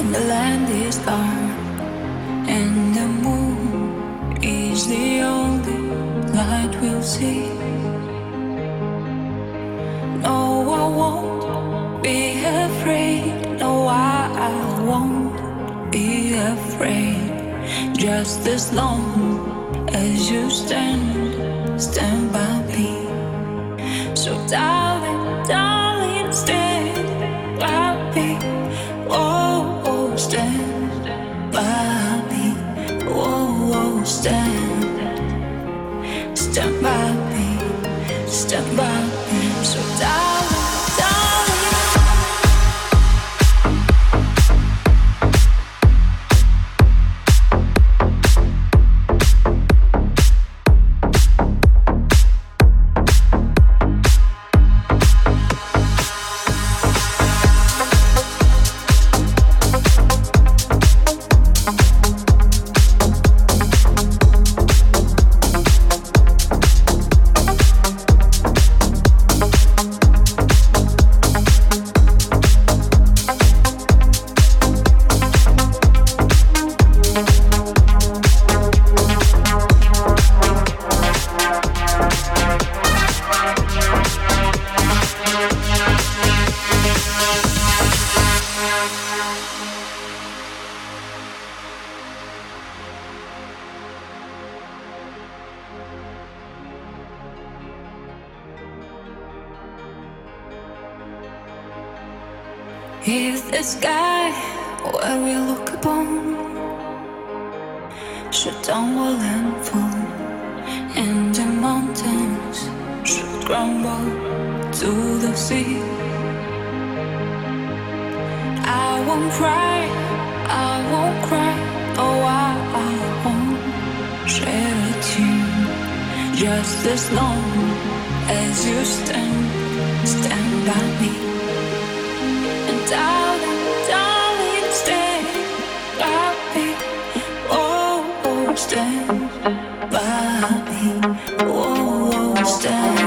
and the land is dark, and the moon is the only light we'll see. No, I won't be afraid. No, I, I won't be afraid. Just as long as you stand, stand by me. So die. If the sky where we look upon should tumble and fall, and the mountains should crumble to the sea, I won't cry, I won't cry, oh I, I won't shed a tear, just as long as you stand, stand by me. Stand by me. Stand, stand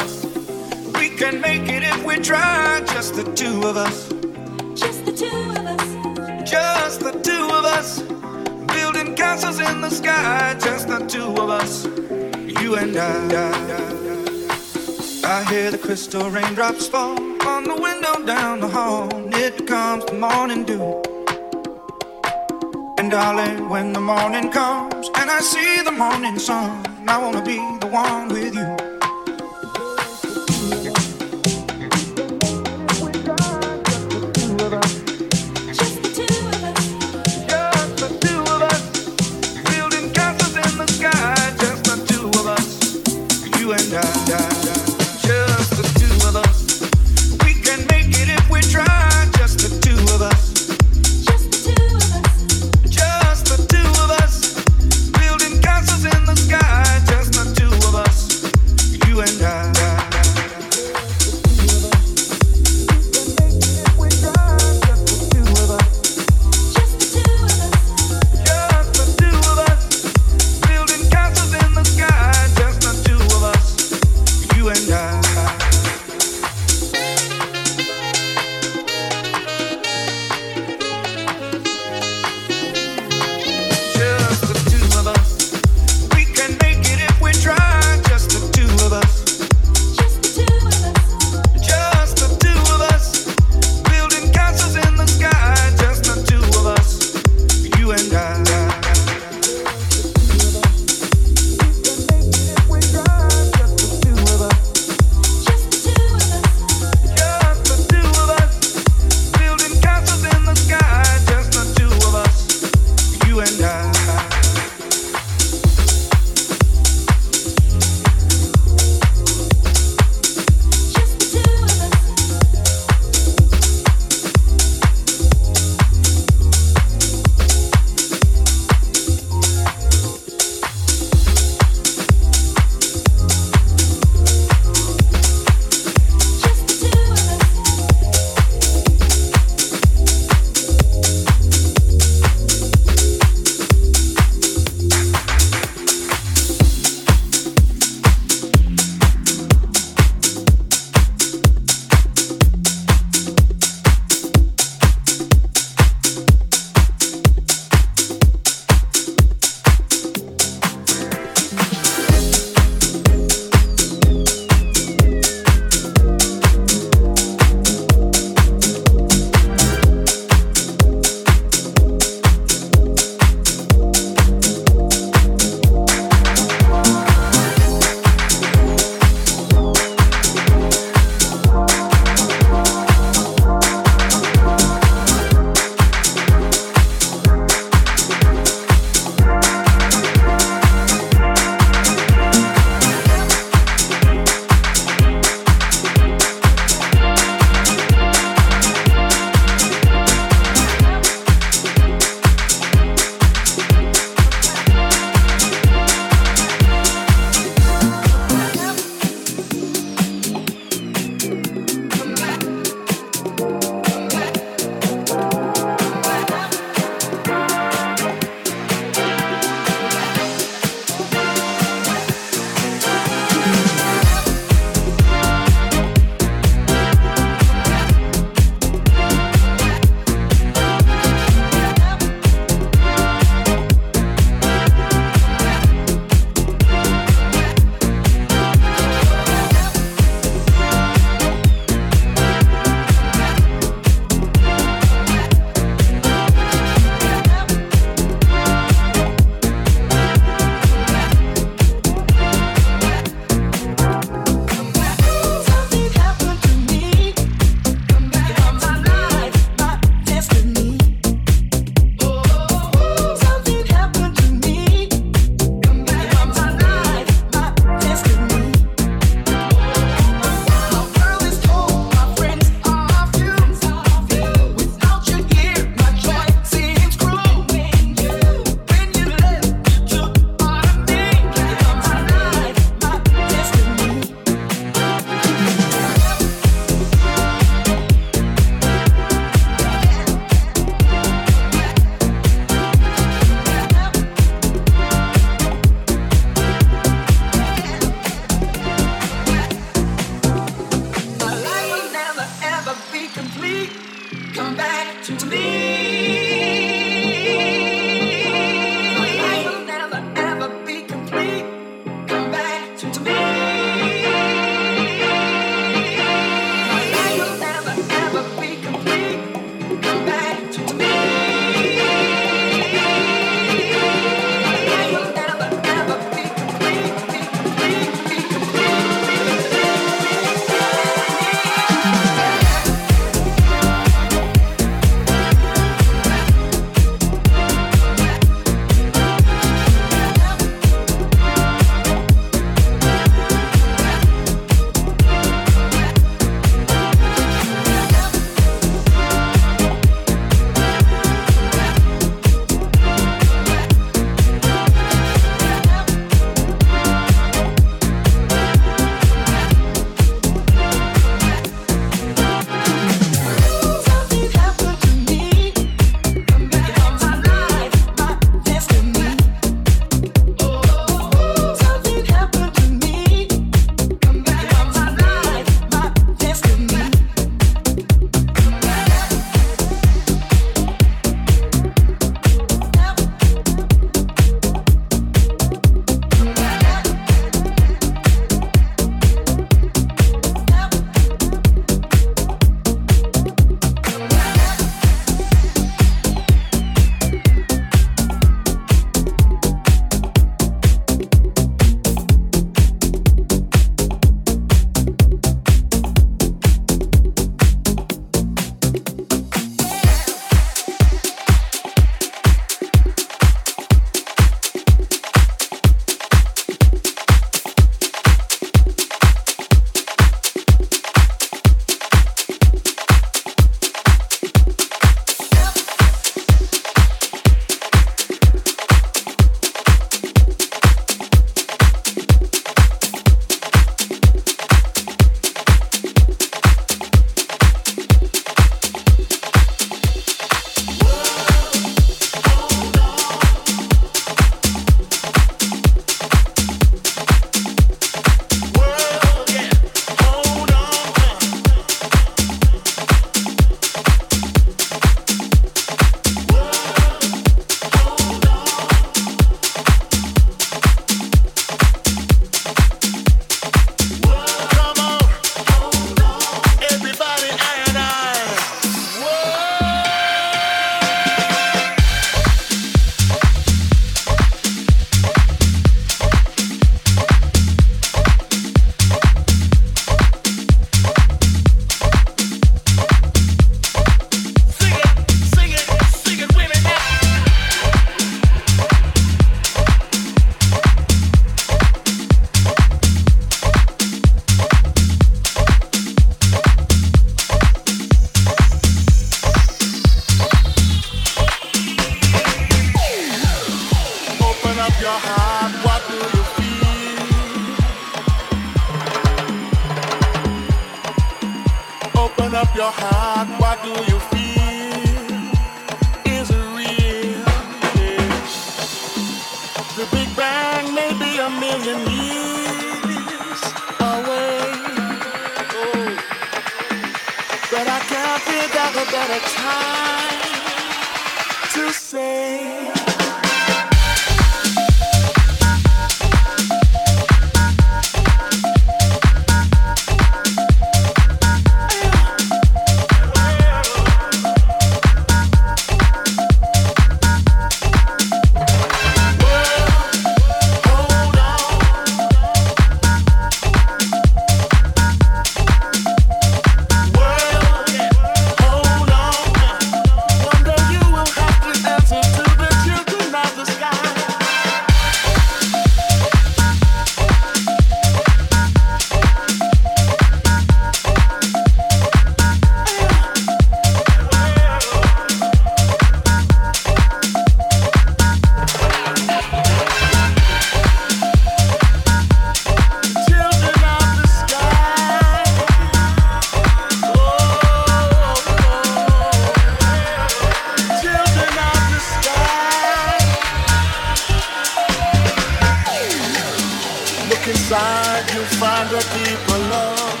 inside you find a deeper love.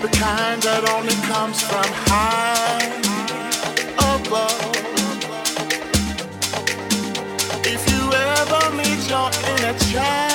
The kind that only comes from high above. If you ever meet your inner child.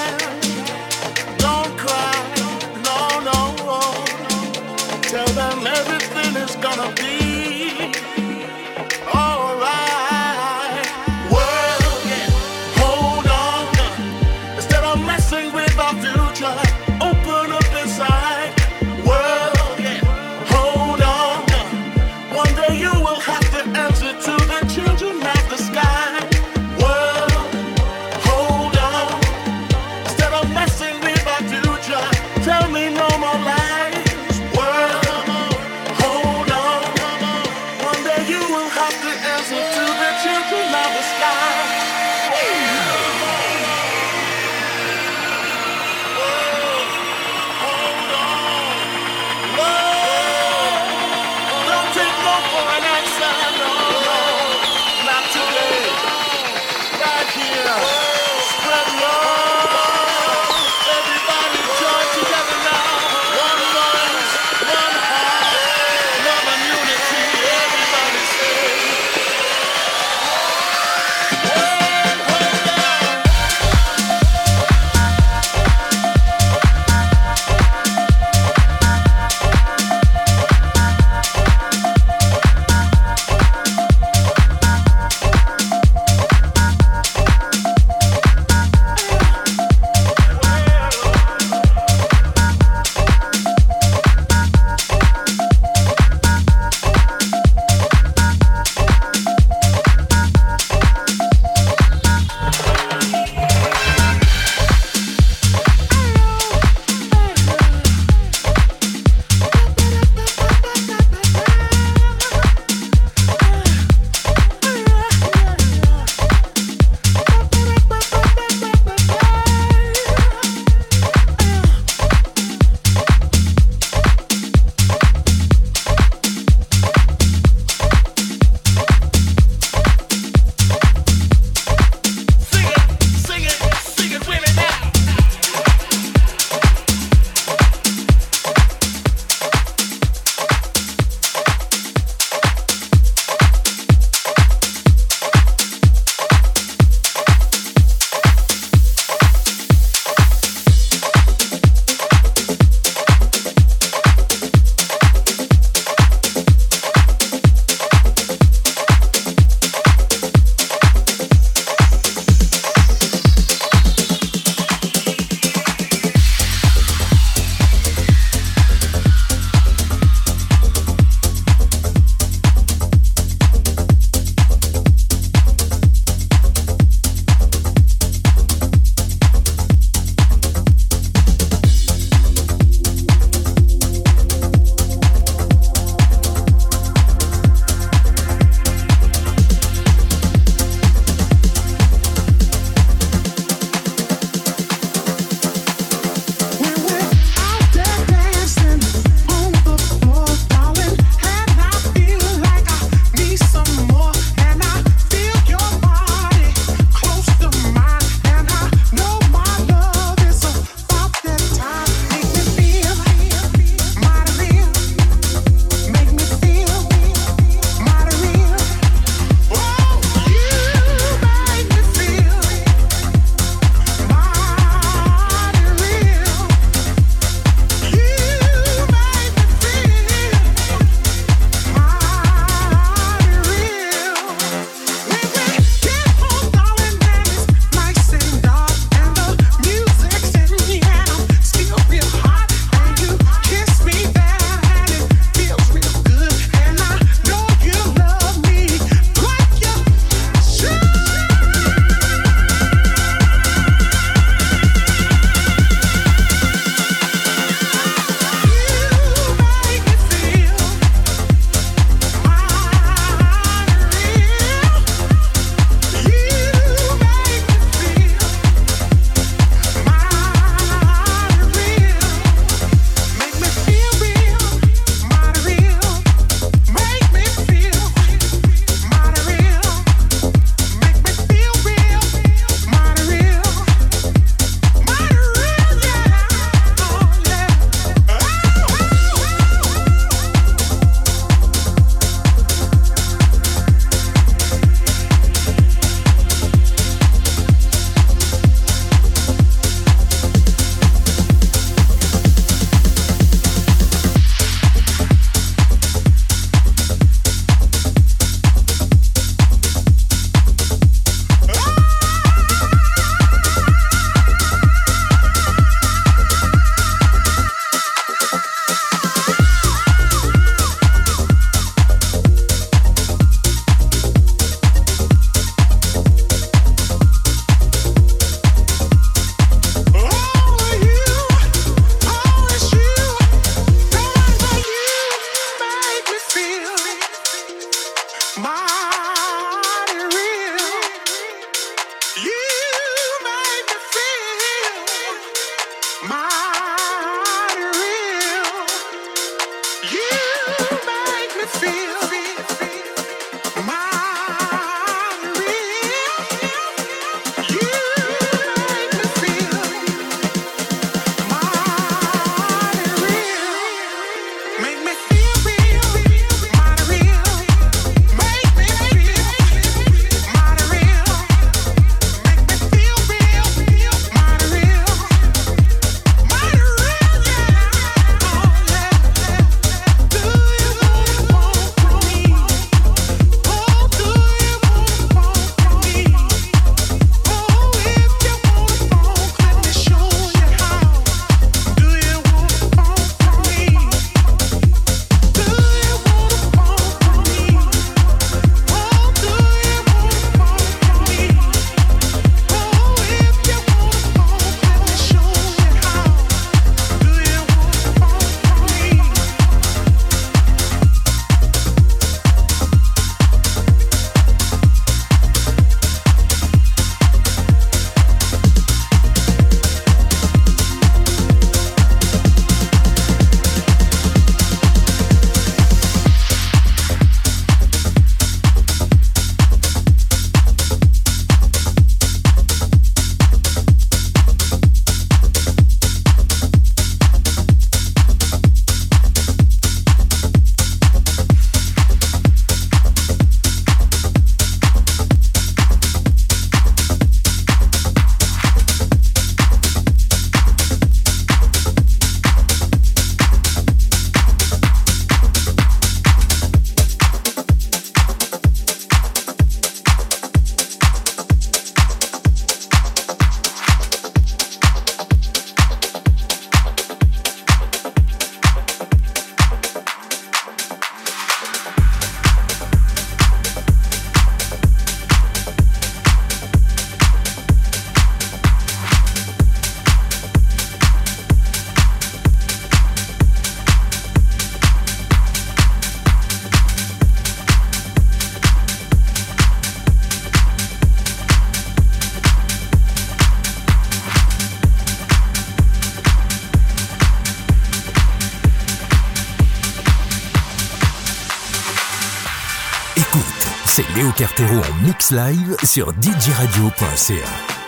En mix live sur djradio.ca.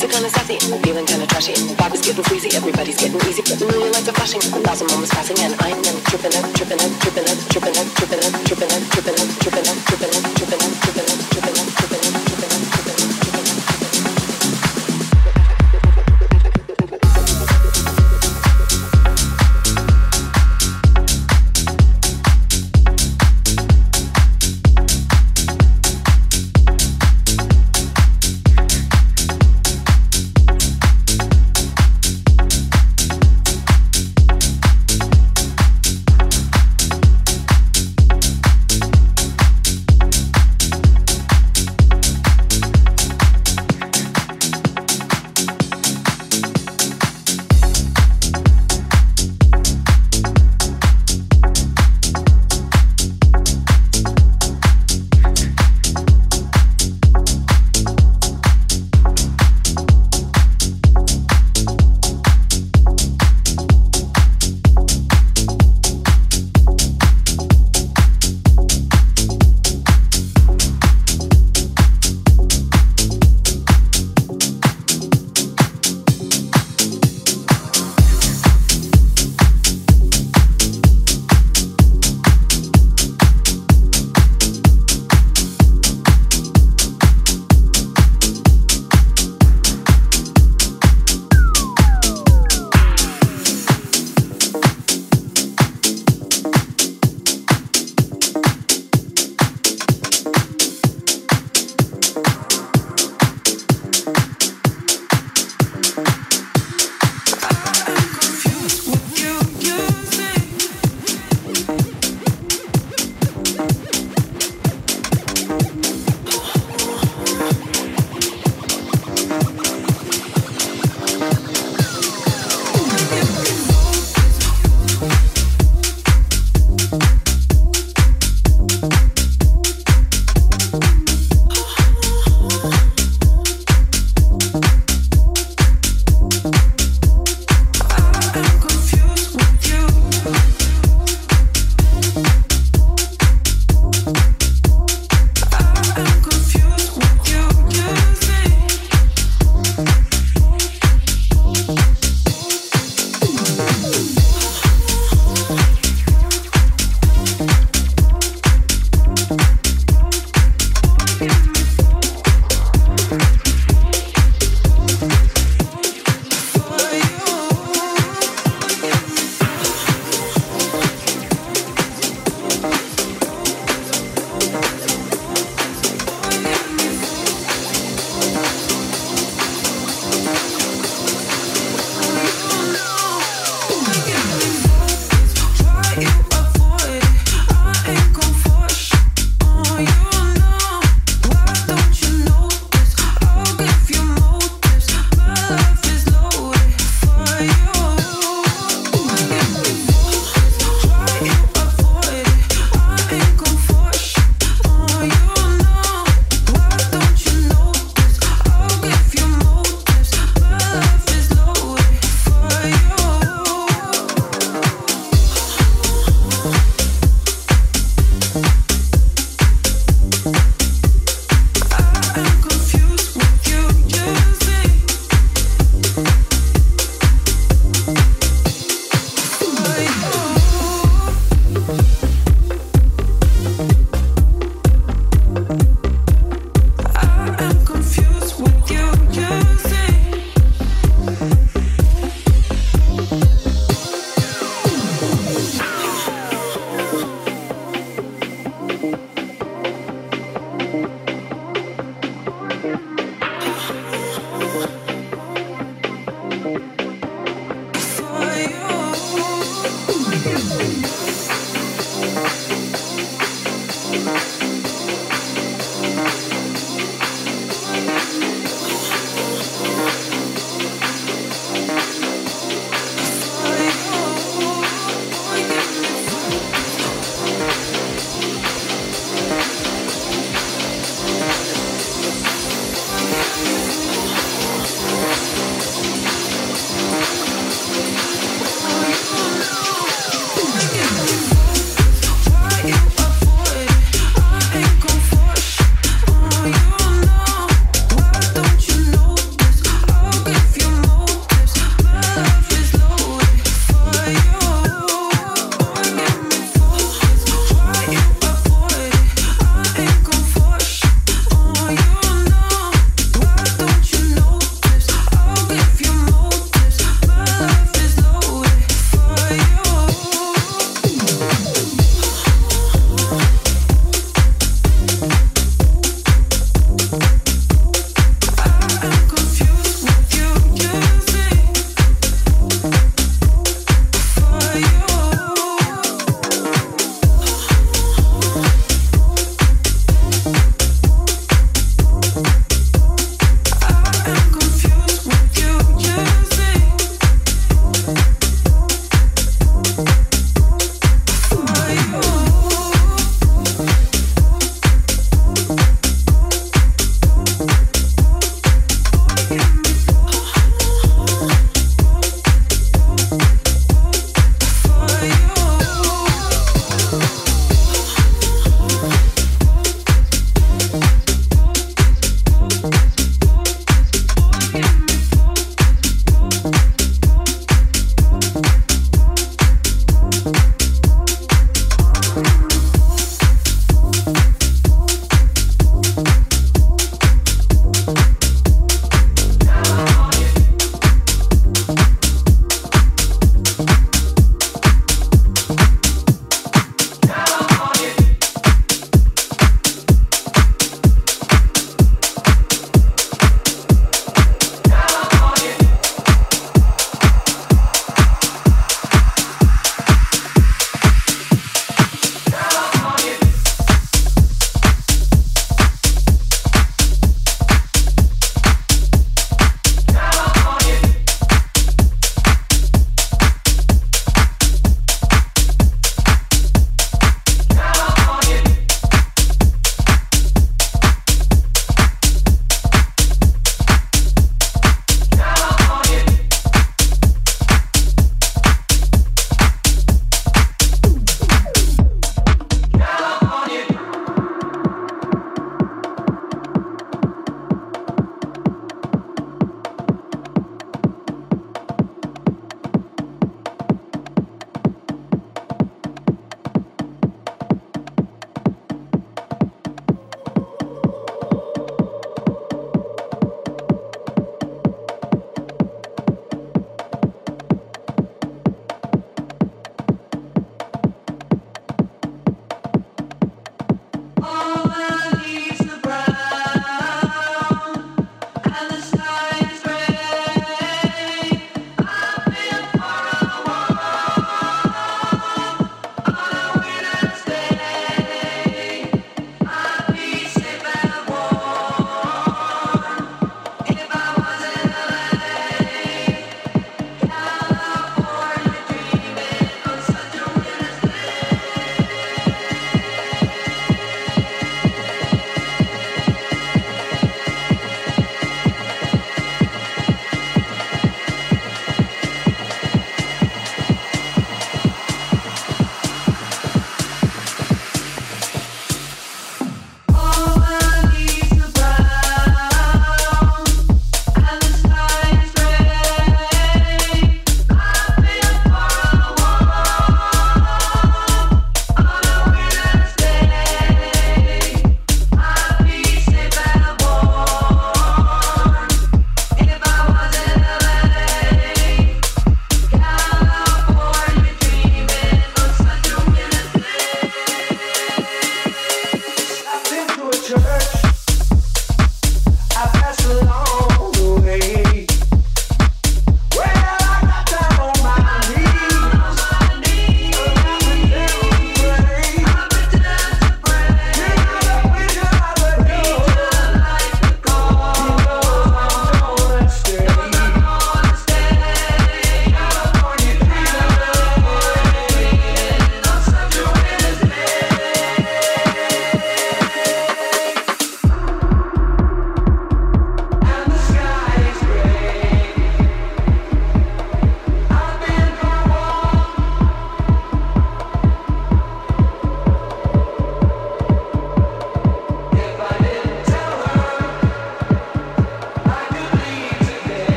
streets are kinda sassy feeling kinda trashy and vibe is getting breezy. Everybody's getting easy, but a million lights are flashing. A thousand moments passing and I'm tripping up, tripping up, tripping up, tripping up, tripping up, tripping up, tripping up, tripping up, tripping up, tripping up, tripping up, tripping up, tripping up.